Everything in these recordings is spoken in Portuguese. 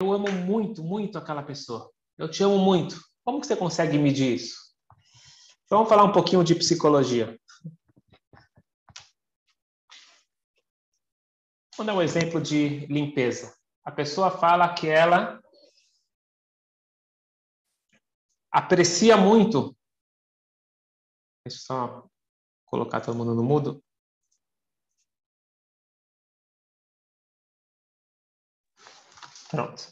eu amo muito, muito aquela pessoa. Eu te amo muito. Como que você consegue medir isso? Então, vamos falar um pouquinho de psicologia. Vou dar um exemplo de limpeza. A pessoa fala que ela aprecia muito. Deixa eu só colocar todo mundo no mudo. Pronto.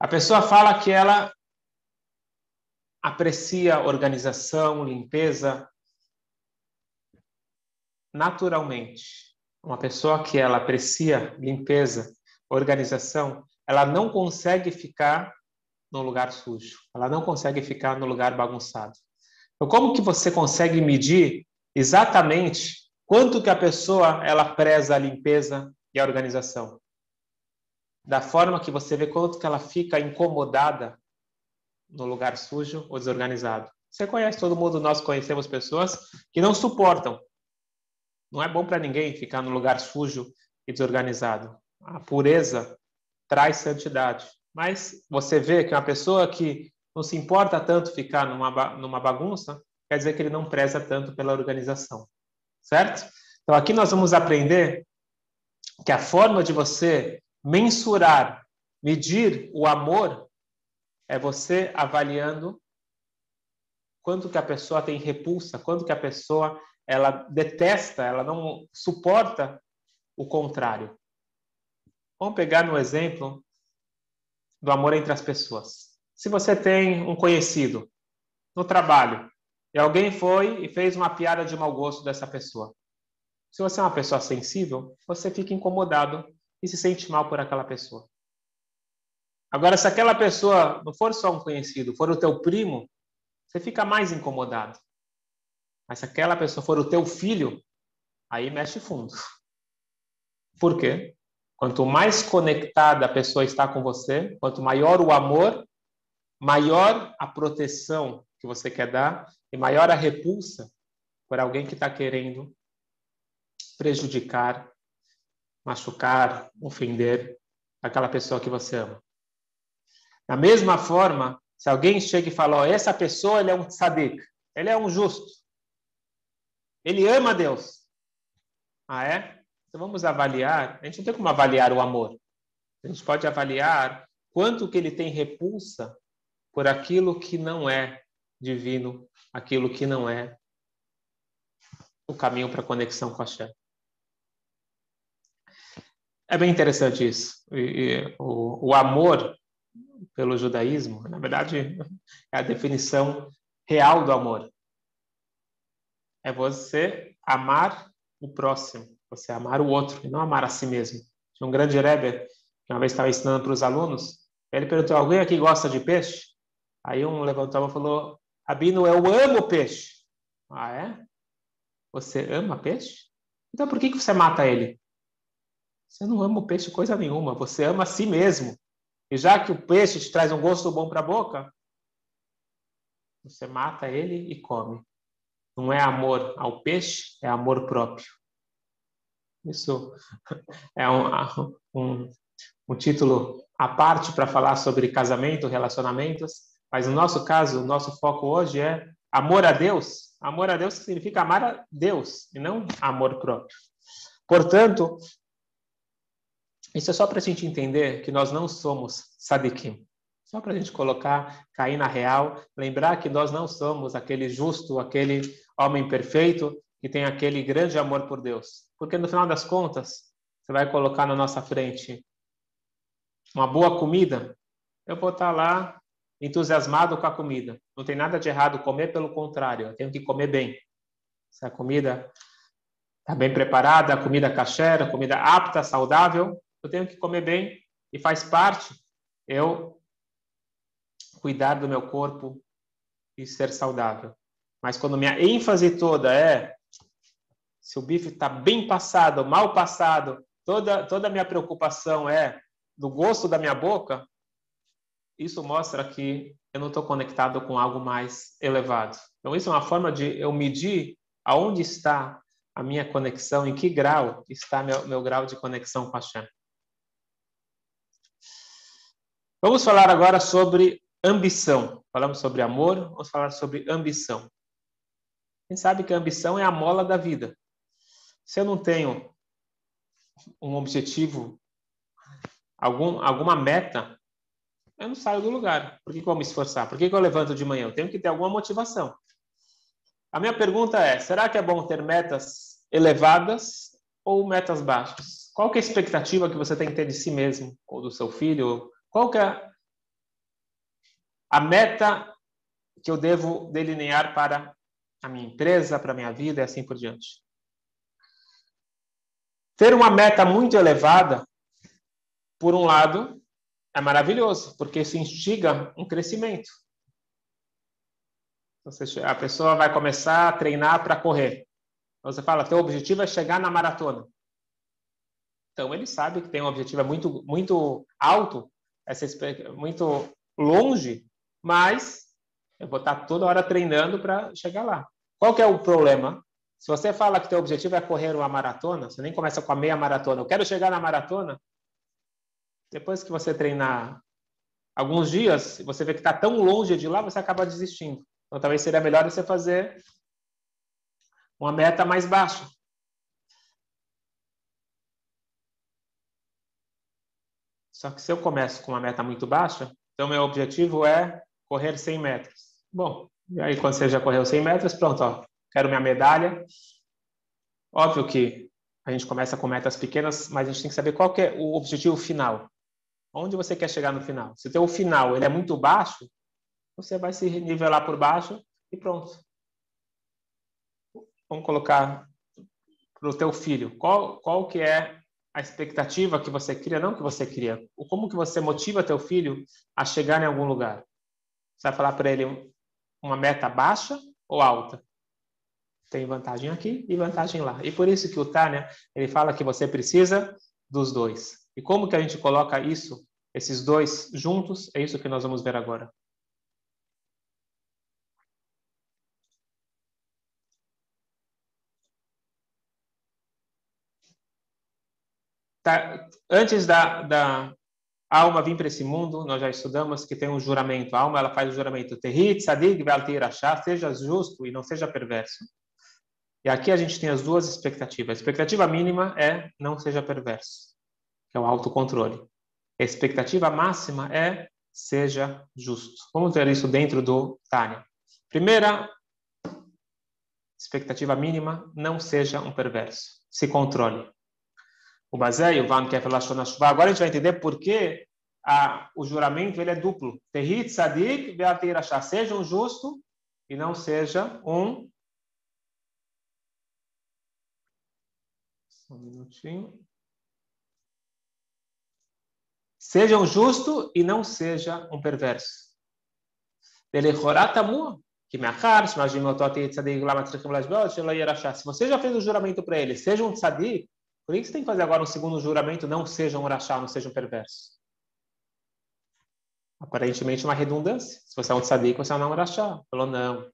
A pessoa fala que ela aprecia organização, limpeza naturalmente. Uma pessoa que ela aprecia limpeza, organização, ela não consegue ficar no lugar sujo. Ela não consegue ficar no lugar bagunçado. Então, como que você consegue medir exatamente quanto que a pessoa ela preza a limpeza e a organização? Da forma que você vê quanto que ela fica incomodada no lugar sujo ou desorganizado. Você conhece todo mundo, nós conhecemos pessoas que não suportam. Não é bom para ninguém ficar no lugar sujo e desorganizado. A pureza traz santidade. Mas você vê que uma pessoa que não se importa tanto ficar numa, numa bagunça, quer dizer que ele não preza tanto pela organização. Certo? Então aqui nós vamos aprender que a forma de você mensurar, medir o amor é você avaliando quanto que a pessoa tem repulsa, quanto que a pessoa ela detesta, ela não suporta o contrário. Vamos pegar no exemplo do amor entre as pessoas. Se você tem um conhecido no trabalho e alguém foi e fez uma piada de mau gosto dessa pessoa. Se você é uma pessoa sensível, você fica incomodado e se sente mal por aquela pessoa. Agora, se aquela pessoa não for só um conhecido, for o teu primo, você fica mais incomodado. Mas se aquela pessoa for o teu filho, aí mexe fundo. Por quê? Quanto mais conectada a pessoa está com você, quanto maior o amor, maior a proteção que você quer dar e maior a repulsa por alguém que está querendo prejudicar, machucar, ofender aquela pessoa que você ama. Da mesma forma, se alguém chega e fala, oh, essa pessoa ele é um tzadik, ele é um justo, ele ama Deus. Ah, é? Então vamos avaliar, a gente não tem como avaliar o amor. A gente pode avaliar quanto que ele tem repulsa por aquilo que não é divino, aquilo que não é o caminho para a conexão com a Shem. É bem interessante isso. E, e, o, o amor pelo judaísmo, na verdade, é a definição real do amor. É você amar o próximo você amar o outro e não amar a si mesmo. Tinha um grande Rebbe que uma vez estava ensinando para os alunos, ele perguntou, alguém aqui gosta de peixe? Aí um levantou e falou, Rabino, eu amo peixe. Ah, é? Você ama peixe? Então por que, que você mata ele? Você não ama o peixe coisa nenhuma, você ama a si mesmo. E já que o peixe te traz um gosto bom para a boca, você mata ele e come. Não é amor ao peixe, é amor próprio. Isso é um, um, um título à parte para falar sobre casamento, relacionamentos, mas no nosso caso, o nosso foco hoje é amor a Deus. Amor a Deus significa amar a Deus e não amor próprio. Portanto, isso é só para a gente entender que nós não somos sadikim. Só para a gente colocar, cair na real, lembrar que nós não somos aquele justo, aquele homem perfeito que tem aquele grande amor por Deus. Porque no final das contas, você vai colocar na nossa frente uma boa comida, eu vou estar lá entusiasmado com a comida. Não tem nada de errado comer, pelo contrário, eu tenho que comer bem. Se a comida está bem preparada, a comida caché, a comida apta, saudável, eu tenho que comer bem e faz parte eu cuidar do meu corpo e ser saudável. Mas quando minha ênfase toda é se o bife está bem passado, mal passado, toda, toda a minha preocupação é do gosto da minha boca, isso mostra que eu não estou conectado com algo mais elevado. Então, isso é uma forma de eu medir aonde está a minha conexão, em que grau está meu, meu grau de conexão com a Shem. Vamos falar agora sobre ambição. Falamos sobre amor, vamos falar sobre ambição. Quem sabe que a ambição é a mola da vida. Se eu não tenho um objetivo, algum, alguma meta, eu não saio do lugar. Por que, que eu vou me esforçar? Por que, que eu levanto de manhã? Eu tenho que ter alguma motivação. A minha pergunta é: será que é bom ter metas elevadas ou metas baixas? Qual é a expectativa que você tem que ter de si mesmo ou do seu filho? Qual é a meta que eu devo delinear para a minha empresa, para a minha vida e assim por diante? Ter uma meta muito elevada, por um lado, é maravilhoso, porque isso instiga um crescimento. A pessoa vai começar a treinar para correr. Você fala, teu objetivo é chegar na maratona. Então ele sabe que tem um objetivo muito muito alto, muito longe, mas eu vou estar toda hora treinando para chegar lá. Qual que é o problema? Se você fala que teu objetivo é correr uma maratona, você nem começa com a meia maratona. Eu quero chegar na maratona. Depois que você treinar alguns dias, você vê que está tão longe de lá, você acaba desistindo. Então, talvez seria melhor você fazer uma meta mais baixa. Só que se eu começo com uma meta muito baixa, então meu objetivo é correr 100 metros. Bom, e aí quando você já correu 100 metros, pronto, ó, quero minha medalha. Óbvio que a gente começa com metas pequenas, mas a gente tem que saber qual que é o objetivo final. Onde você quer chegar no final? Se o final ele é muito baixo, você vai se nivelar por baixo e pronto. Vamos colocar para o teu filho. Qual, qual que é a expectativa que você cria, não que você cria. Como que você motiva teu filho a chegar em algum lugar? Você vai falar para ele uma meta baixa ou alta? Tem vantagem aqui e vantagem lá. E por isso que o Tânia, ele fala que você precisa dos dois. E como que a gente coloca isso, esses dois juntos? É isso que nós vamos ver agora. Tá, antes da, da alma vir para esse mundo, nós já estudamos que tem um juramento. A alma ela faz o juramento. Territ, sadig, seja justo e não seja perverso. E aqui a gente tem as duas expectativas. A expectativa mínima é não seja perverso, que é o autocontrole. A expectativa máxima é seja justo. Vamos ver isso dentro do Tânia. Primeira expectativa mínima, não seja um perverso. Se controle o Bazé e o Van Kefir Lashonashvá. Agora a gente vai entender por que a, o juramento ele é duplo. Tehit Sadik Beatir Ashá. Seja um justo e não seja um. Só um minutinho. Seja um justo e não seja um perverso. Se você já fez o juramento para ele, seja um tzadik, por que você tem que fazer agora um segundo juramento? Não seja um rachá, não seja um perverso. Aparentemente uma redundância. Se você é um tzadik, você não é um rachá. Falou, não.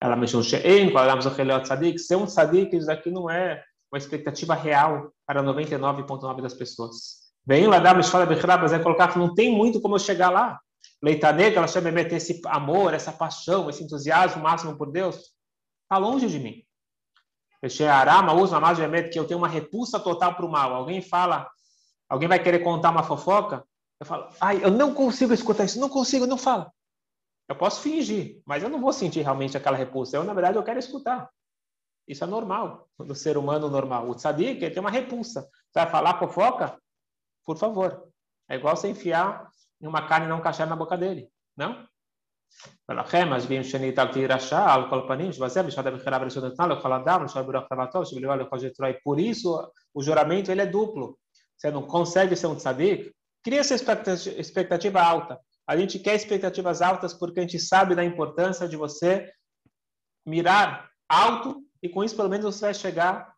Ela mencionou um she'en, tzadik. Ser um tzadik, isso aqui não é uma expectativa real para 99,9% das pessoas. Vem lá dar uma escola mas é colocar que não tem muito como eu chegar lá. Leita negra, ela chama de esse amor, essa paixão, esse entusiasmo máximo por Deus. Está longe de mim. Arama usa mais de que eu tenho uma repulsa total para o mal. Alguém fala, alguém vai querer contar uma fofoca, eu falo, ai, eu não consigo escutar isso, não consigo, não fala. Eu posso fingir, mas eu não vou sentir realmente aquela repulsa. Eu, na verdade, eu quero escutar. Isso é normal, do ser humano normal. O tzadik, ele tem uma repulsa. Você vai falar fofoca? Por favor. É igual você enfiar uma carne não cachar na boca dele. Não? ולכן משביעים שנית על תירשע על כל פנים, שבזה בשעת הבחירה בראשון נתנה לכל אדם, לשאול ברוח תוותו, שבלבד לכל ג'טרoi. Por isso, o juramento ele é duplo. Você não consegue ser um tzadik, cria essa expectativa alta. A gente quer expectativas altas porque a gente sabe da importância de você mirar alto e com isso pelo menos você vai chegar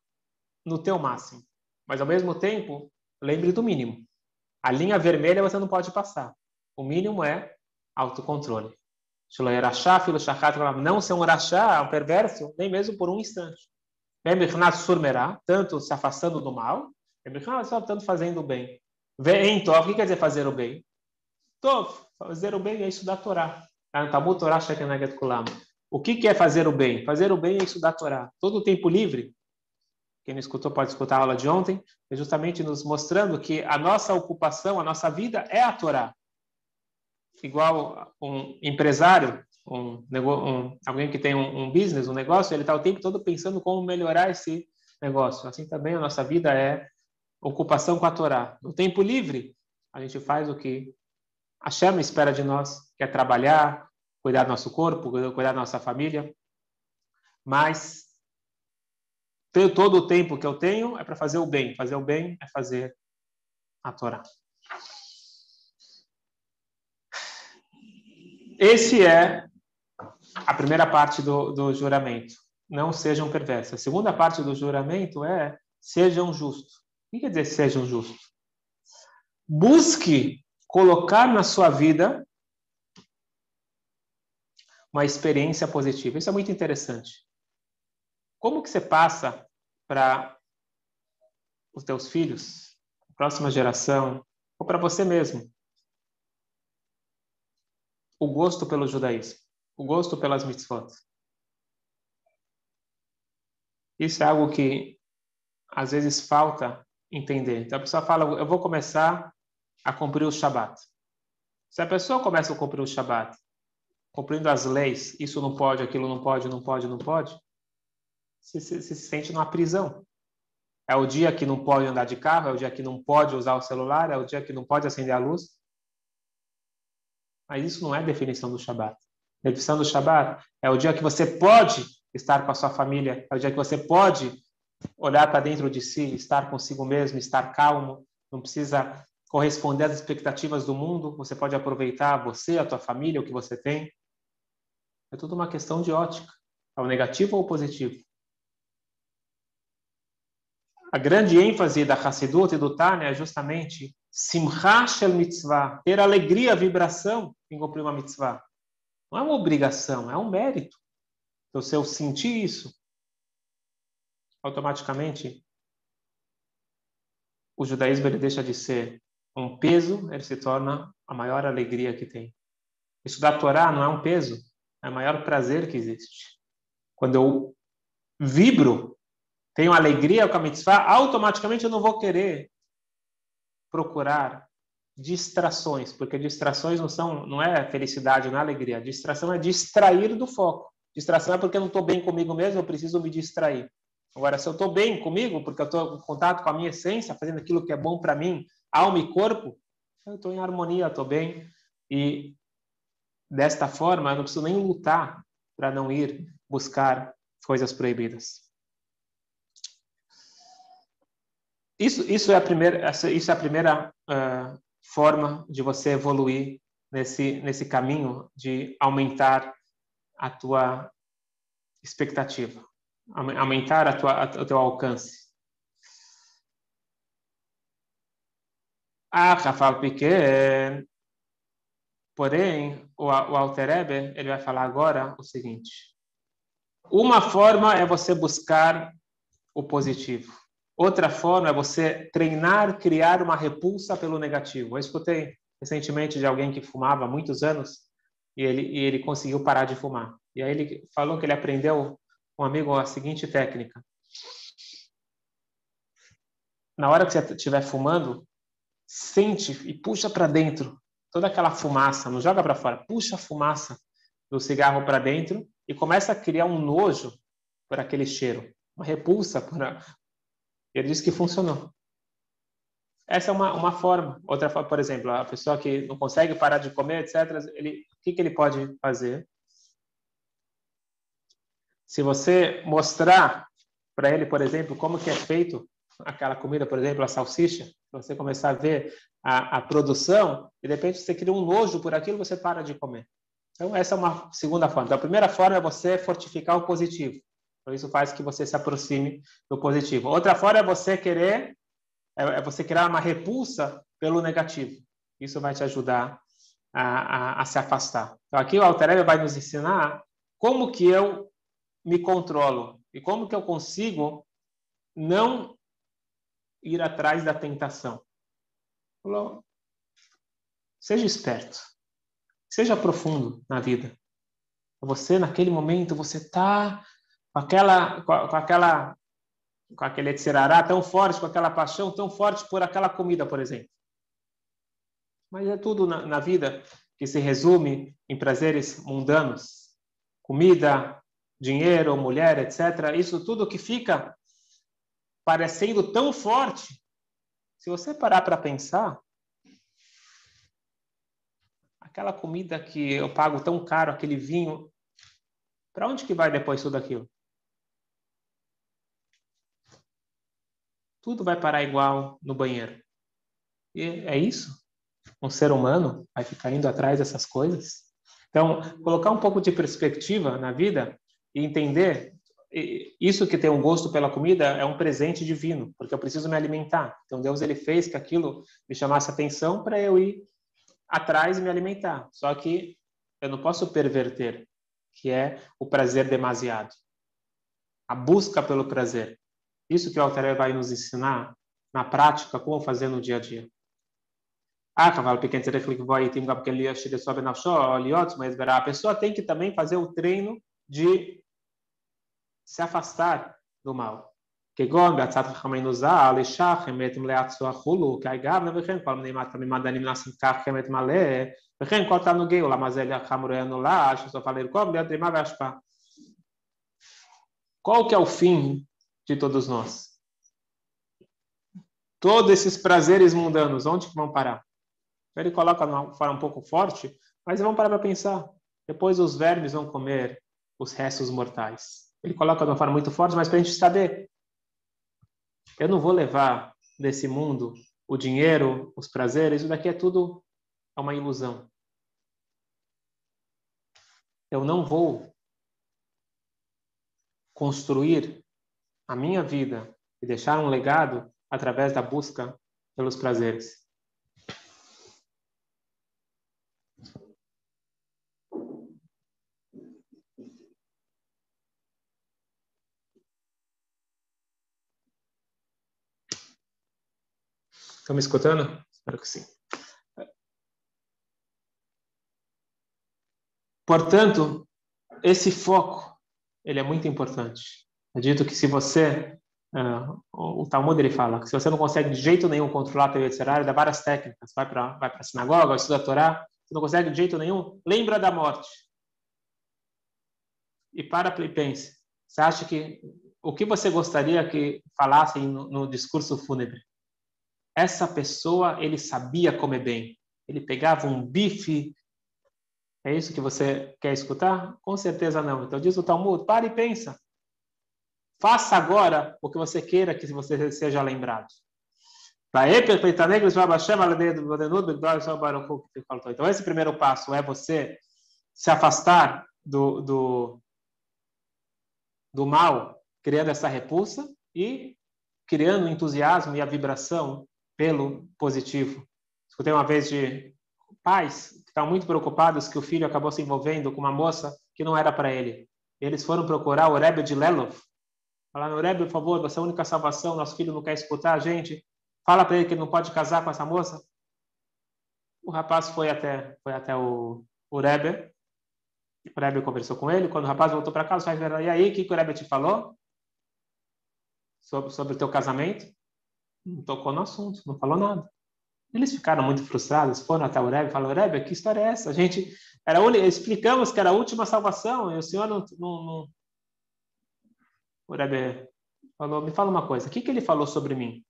no teu máximo. Mas ao mesmo tempo, lembre do mínimo. A linha vermelha você não pode passar. O mínimo é autocontrole. Não ser um rachá, um perverso, nem mesmo por um instante. Tanto se afastando do mal, tanto fazendo o bem. Então, o que quer dizer fazer o bem? Tov, fazer o bem é estudar a Torá. Kulam. O que é fazer o bem? Fazer o bem é estudar a Torá. Todo o tempo livre, quem não escutou pode escutar a aula de ontem, é justamente nos mostrando que a nossa ocupação, a nossa vida é a Torá. Igual um empresário, um, um alguém que tem um, um business, um negócio, ele está o tempo todo pensando como melhorar esse negócio. Assim também a nossa vida é ocupação com a Torá. No tempo livre, a gente faz o que a chama espera de nós, que é trabalhar, cuidar do nosso corpo, cuidar da nossa família. Mas todo o tempo que eu tenho é para fazer o bem. Fazer o bem é fazer a Torá. Esse é a primeira parte do, do juramento. Não sejam perversos. A segunda parte do juramento é sejam justos. O que quer dizer sejam justos? Busque colocar na sua vida uma experiência positiva. Isso é muito interessante. Como que você passa para os teus filhos, a próxima geração, ou para você mesmo, o gosto pelo judaísmo, o gosto pelas mitzvot? Isso é algo que às vezes falta entender. Então a pessoa fala, eu vou começar a cumprir o Shabat. Se a pessoa começa a cumprir o Shabat cumprindo as leis, isso não pode, aquilo não pode, não pode, não pode, se, se, se sente numa prisão. É o dia que não pode andar de carro, é o dia que não pode usar o celular, é o dia que não pode acender a luz. Mas isso não é definição do Shabat. A definição do Shabat é o dia que você pode estar com a sua família, é o dia que você pode olhar para dentro de si, estar consigo mesmo, estar calmo, não precisa corresponder às expectativas do mundo, você pode aproveitar você, a tua família, o que você tem. É tudo uma questão de ótica. É o negativo ou positivo? A grande ênfase da Hassidut e do Tânia é justamente Simcha Shel Mitzvah, ter alegria, vibração em cumprir uma mitzvah. Não é uma obrigação, é um mérito. Então, se eu sentir isso, automaticamente o judaísmo ele deixa de ser um peso, ele se torna a maior alegria que tem. Estudar a Torá não é um peso, é o maior prazer que existe. Quando eu vibro, tenho alegria com a mitzvah, automaticamente eu não vou querer procurar distrações, porque distrações não são, não é felicidade, não é alegria. Distração é distrair do foco. Distração é porque eu não estou bem comigo mesmo, eu preciso me distrair. Agora, se eu estou bem comigo, porque eu estou em contato com a minha essência, fazendo aquilo que é bom para mim, alma e corpo, eu estou em harmonia, estou bem. E Desta forma, eu não preciso nem lutar para não ir buscar coisas proibidas. Isso, isso é a primeira, isso é a primeira uh, forma de você evoluir nesse, nesse caminho de aumentar a tua expectativa, aumentar a tua, a, o teu alcance. Ah, Rafael Piquet, Porém, o, o Alter Eber, ele vai falar agora o seguinte. Uma forma é você buscar o positivo. Outra forma é você treinar, criar uma repulsa pelo negativo. Eu escutei recentemente de alguém que fumava há muitos anos e ele, e ele conseguiu parar de fumar. E aí ele falou que ele aprendeu um amigo a seguinte técnica. Na hora que você estiver fumando, sente e puxa para dentro toda aquela fumaça, não joga para fora, puxa a fumaça do cigarro para dentro e começa a criar um nojo por aquele cheiro, uma repulsa. Por... Ele disse que funcionou. Essa é uma, uma forma. Outra forma, por exemplo, a pessoa que não consegue parar de comer, etc., ele, o que, que ele pode fazer? Se você mostrar para ele, por exemplo, como que é feito aquela comida, por exemplo, a salsicha, você começar a ver a, a produção, e de repente você cria um nojo por aquilo, você para de comer. Então, essa é uma segunda forma. Então, a primeira forma é você fortificar o positivo. Então, isso faz que você se aproxime do positivo. Outra forma é você querer, é, é você criar uma repulsa pelo negativo. Isso vai te ajudar a, a, a se afastar. Então, aqui o Alter vai nos ensinar como que eu me controlo e como que eu consigo não ir atrás da tentação. Seja esperto. Seja profundo na vida. Você, naquele momento, você está com aquela, com, aquela, com aquele etzerará tão forte, com aquela paixão tão forte por aquela comida, por exemplo. Mas é tudo na, na vida que se resume em prazeres mundanos. Comida, dinheiro, mulher, etc. Isso tudo que fica parecendo tão forte. Se você parar para pensar, aquela comida que eu pago tão caro, aquele vinho, para onde que vai depois tudo aquilo? Tudo vai parar igual no banheiro. E é isso? Um ser humano vai ficar indo atrás dessas coisas? Então, colocar um pouco de perspectiva na vida e entender isso que tem um gosto pela comida é um presente divino, porque eu preciso me alimentar. Então Deus ele fez que aquilo me chamasse atenção para eu ir atrás e me alimentar. Só que eu não posso perverter que é o prazer demasiado. A busca pelo prazer. Isso que o Alter vai nos ensinar na prática, como fazer no dia a dia. Ah, cavalo pequeno, mas a pessoa tem que também fazer o treino de se afastar do mal. כגון בעצת חכמינו ז"ל, לשחם את מלאת צורך כי גם וכן כל מיני מדענים נעשים כך חמת מלא, וכן כל תענוגי עולם הזה לחמורנו lá, שסופה לרכוב, להיות רימה והשפעה. Qual que é o fim de todos nós? Todos esses prazeres mundanos, onde que vão parar? Ele coloca uma forma um pouco forte, mas vamos parar para pensar. Depois os vermes vão comer os restos mortais. Ele coloca de uma forma muito forte, mas para a gente saber. Eu não vou levar desse mundo o dinheiro, os prazeres, isso daqui é tudo uma ilusão. Eu não vou construir a minha vida e deixar um legado através da busca pelos prazeres. Estão me escutando? Espero que sim. Portanto, esse foco ele é muito importante. Acredito que se você uh, o Talmud ele fala que se você não consegue de jeito nenhum controlar teu Yetzirah, dá várias técnicas. Vai para vai para a sinagoga, estuda a Torá. Se não consegue de jeito nenhum, lembra da morte. E para e pense. Você acha que o que você gostaria que falassem no, no discurso fúnebre? essa pessoa ele sabia comer bem. Ele pegava um bife. É isso que você quer escutar? Com certeza não. Então diz o Talmud, pare e pensa. Faça agora o que você queira que você seja lembrado. Então esse primeiro passo é você se afastar do, do, do mal, criando essa repulsa e criando o entusiasmo e a vibração pelo positivo. Escutei uma vez de pais que estavam muito preocupados que o filho acabou se envolvendo com uma moça que não era para ele. Eles foram procurar o Rebbe de Lelov. Falaram, Rebbe, por favor, você é a única salvação, nosso filho não quer escutar a gente. Fala para ele que ele não pode casar com essa moça. O rapaz foi até, foi até o, o Rebbe. O Rebbe conversou com ele. Quando o rapaz voltou para casa, e aí, o que, que o Rebbe te falou? Sobre, sobre o teu casamento? não tocou no assunto, não falou nada. Eles ficaram muito frustrados, foram até o Rebbe e falaram, Rebbe, que história é essa? A gente, era explicamos que era a última salvação e o senhor não... não, não... O Rebbe falou, me fala uma coisa, o que, que ele falou sobre mim?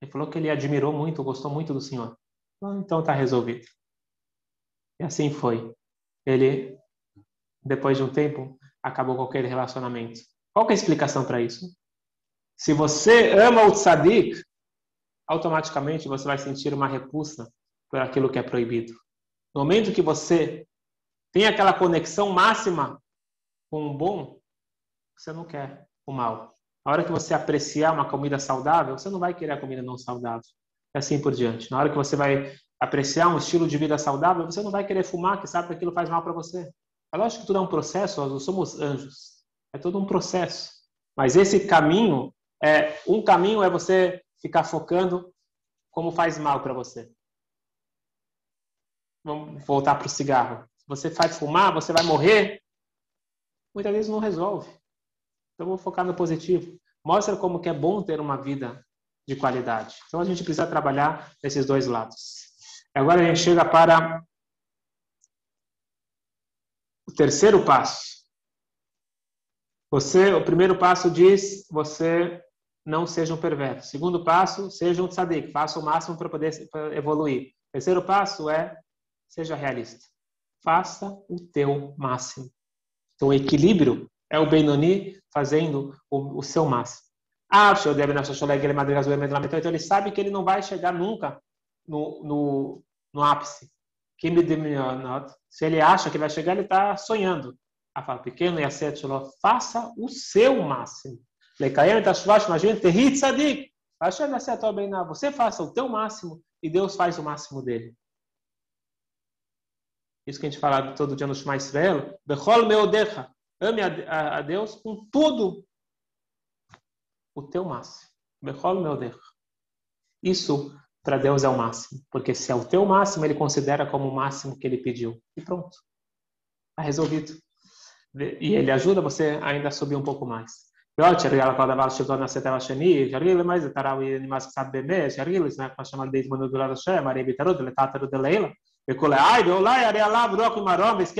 Ele falou que ele admirou muito, gostou muito do senhor. Ah, então está resolvido. E assim foi. Ele, depois de um tempo, acabou aquele relacionamento. Qual é a explicação para isso? Se você ama o tzadik, automaticamente você vai sentir uma repulsa por aquilo que é proibido. No momento que você tem aquela conexão máxima com o bom, você não quer o mal. Na hora que você apreciar uma comida saudável, você não vai querer a comida não saudável. E assim por diante. Na hora que você vai apreciar um estilo de vida saudável, você não vai querer fumar, que sabe que aquilo faz mal para você. É lógico que tudo é um processo, nós não somos anjos. É todo um processo. Mas esse caminho é, um caminho é você ficar focando como faz mal para você. vamos voltar para o cigarro. Se você faz fumar, você vai morrer. Muitas vezes não resolve. Então, vou focar no positivo. Mostra como que é bom ter uma vida de qualidade. Então, a gente precisa trabalhar esses dois lados. Agora a gente chega para o terceiro passo. Você, o primeiro passo diz, você não seja um perverso. Segundo passo, seja um tzadik, faça o máximo para poder evoluir. Terceiro passo é, seja realista. Faça o teu máximo. Então, o equilíbrio é o Benoni fazendo o, o seu máximo. Então, ele sabe que ele não vai chegar nunca no, no, no ápice. Se ele acha que vai chegar, ele está sonhando. A fala pequeno e a faça o seu máximo. Você faça o teu máximo e Deus faz o máximo dele. Isso que a gente fala todo dia no Shema Israel. Bechol meodecha. Ame a, Deus com tudo o teu máximo. Bechol meu Deus. Isso para Deus é o máximo, porque se é o teu máximo, ele considera como o máximo que ele pediu. E pronto. Está resolvido. E ele ajuda você ainda a subir um pouco mais. É Mas é Arealá, é é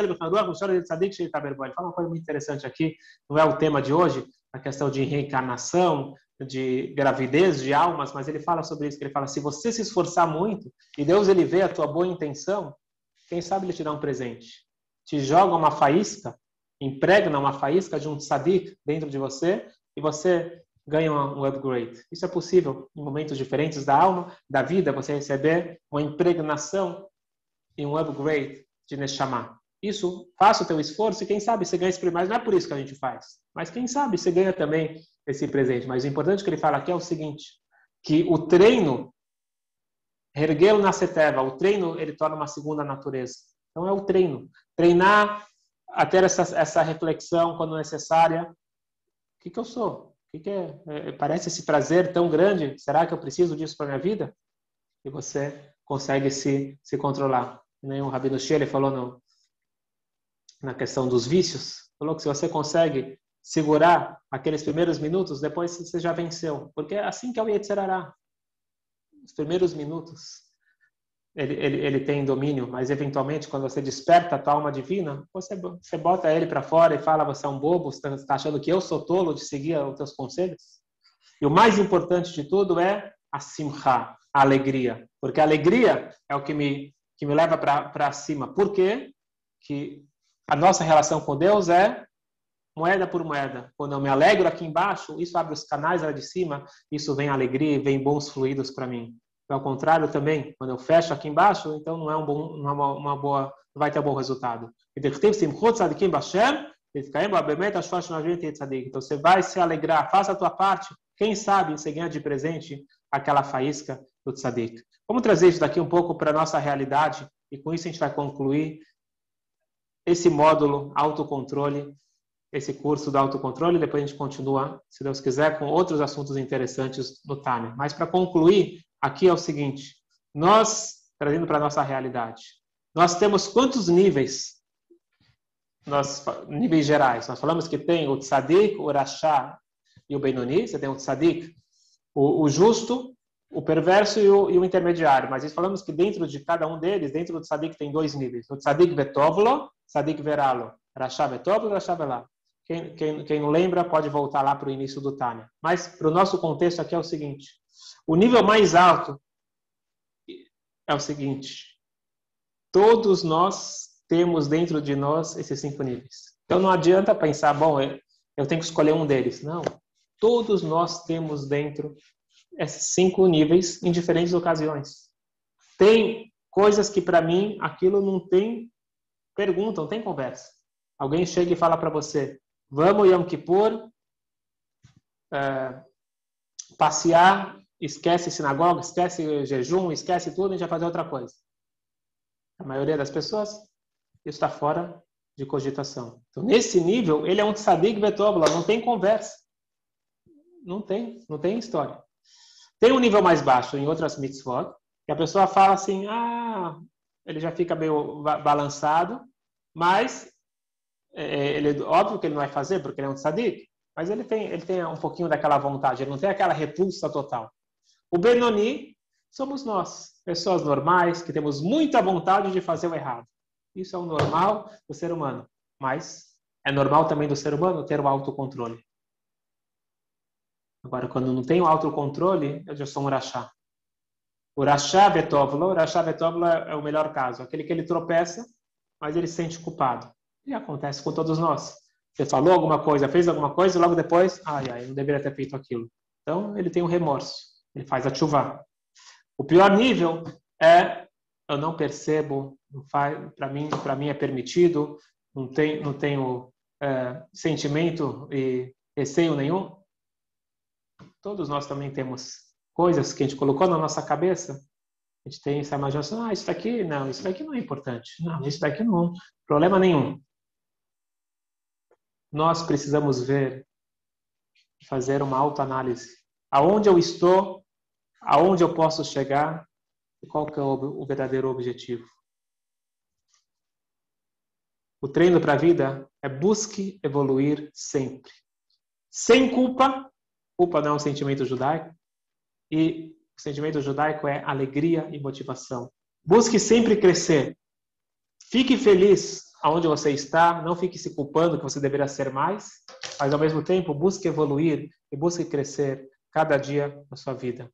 Ele fala uma coisa muito interessante aqui, não é o tema de hoje, a questão de reencarnação, de gravidez de almas, mas ele fala sobre isso, ele fala, se você se esforçar muito e Deus ele vê a tua boa intenção, quem sabe ele te dá um presente. Te joga uma faísca, impregna uma faísca de um tzadik dentro de você e você ganha um upgrade. Isso é possível em momentos diferentes da alma, da vida, você receber uma impregnação e um upgrade de Neshama. Isso, faça o teu esforço e quem sabe você ganha esse. Mas não é por isso que a gente faz. Mas quem sabe você ganha também esse presente. Mas o importante que ele fala aqui é o seguinte, que o treino, erguê-lo na seteva, o treino ele torna uma segunda natureza. Então é o treino. Treinar a ter essa, essa reflexão quando necessária. O que, que eu sou? O que, que é? é? Parece esse prazer tão grande. Será que eu preciso disso para minha vida? E você consegue se, se controlar. Nem o Rabino Shele falou no, na questão dos vícios. Falou que se você consegue segurar aqueles primeiros minutos, depois você já venceu. Porque é assim que é o Yetzirará. Os primeiros minutos ele, ele, ele tem domínio, mas eventualmente quando você desperta a tua alma divina, você, você bota ele para fora e fala, você é um bobo, você está achando que eu sou tolo de seguir os teus conselhos? E o mais importante de tudo é a simcha, a alegria. Porque a alegria é o que me, que me leva para cima. Por quê? Que a nossa relação com Deus é moeda por moeda. Quando eu me alegro aqui embaixo, isso abre os canais lá de cima, isso vem alegria vem bons fluidos para mim. Ao contrário também, quando eu fecho aqui embaixo, então não é um bom, não é uma, uma boa, não vai ter um bom resultado. Então você vai se alegrar, faça a tua parte. Quem sabe você ganha de presente aquela faísca do tzadik. Vamos trazer isso daqui um pouco para a nossa realidade e com isso a gente vai concluir esse módulo autocontrole, esse curso do autocontrole. Depois a gente continua, se Deus quiser, com outros assuntos interessantes no Tânia. Mas para concluir, aqui é o seguinte: nós, trazendo para a nossa realidade, nós temos quantos níveis? Nós, níveis gerais. Nós falamos que tem o tzadik, o rachá e o benoni. Você tem o tzadik, o, o justo, o perverso e o, e o, intermediário. Mas falamos que dentro de cada um deles, dentro do tzadik tem dois níveis. O tzadik vetovlo, tzadik veralo. Rachá vetovlo, rachá velá. Quem, quem, quem, não lembra pode voltar lá para o início do Tânia. Mas para o nosso contexto aqui é o seguinte: o nível mais alto é o seguinte: todos nós temos dentro de nós esses cinco níveis. Então não adianta pensar, bom, eu tenho que escolher um deles. Não. Todos nós temos dentro esses cinco níveis em diferentes ocasiões. Tem coisas que para mim aquilo não tem pergunta, não tem conversa. Alguém chega e fala para você: vamos Yom Kippur é, passear esquece sinagoga, esquece jejum, esquece tudo e já fazer outra coisa. A maioria das pessoas, está fora de cogitação. Então, nesse nível, ele é um tzadik betóbula, não tem conversa. Não tem, não tem história. Tem um nível mais baixo em outras mitzvot, que a pessoa fala assim, ah, ele já fica meio balançado, mas é, ele, óbvio que ele não vai fazer porque ele é um tzadik, mas ele tem, ele tem um pouquinho daquela vontade, ele não tem aquela repulsa total. O Benoni somos nós, pessoas normais, que temos muita vontade de fazer o errado. Isso é o normal do ser humano, mas é normal também do ser humano ter o autocontrole. Agora, quando não tem o autocontrole, eu já sou um rachá. O rachá vetovla, o rachá vetovla é o melhor caso, aquele que ele tropeça, mas ele se sente culpado. E acontece com todos nós. Você falou alguma coisa, fez alguma coisa, e logo depois, ai, ai, não deveria ter feito aquilo. Então, ele tem um remorso, ele faz a chuva. O pior nível é eu não percebo, para mim, para mim é permitido, não, tem, não tenho é, sentimento e receio nenhum. Todos nós também temos coisas que a gente colocou na nossa cabeça. A gente tem essa imaginação, ah, isso daqui, não, isso daqui não é importante. Não, isso daqui não, problema nenhum. Nós precisamos ver, fazer uma autoanálise. Aonde eu estou, aonde eu posso chegar e qual que é o verdadeiro objetivo. O treino para a vida é busque evoluir sempre. Sem culpa, culpa não é um sentimento judaico, e o sentimento judaico é alegria e motivação. Busque sempre crescer. Fique feliz aonde você está, não fique se culpando que você deveria ser mais, mas ao mesmo tempo busque evoluir e busque crescer cada dia na sua vida.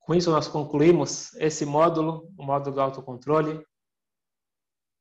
Com isso, nós concluímos esse módulo, o módulo do autocontrole.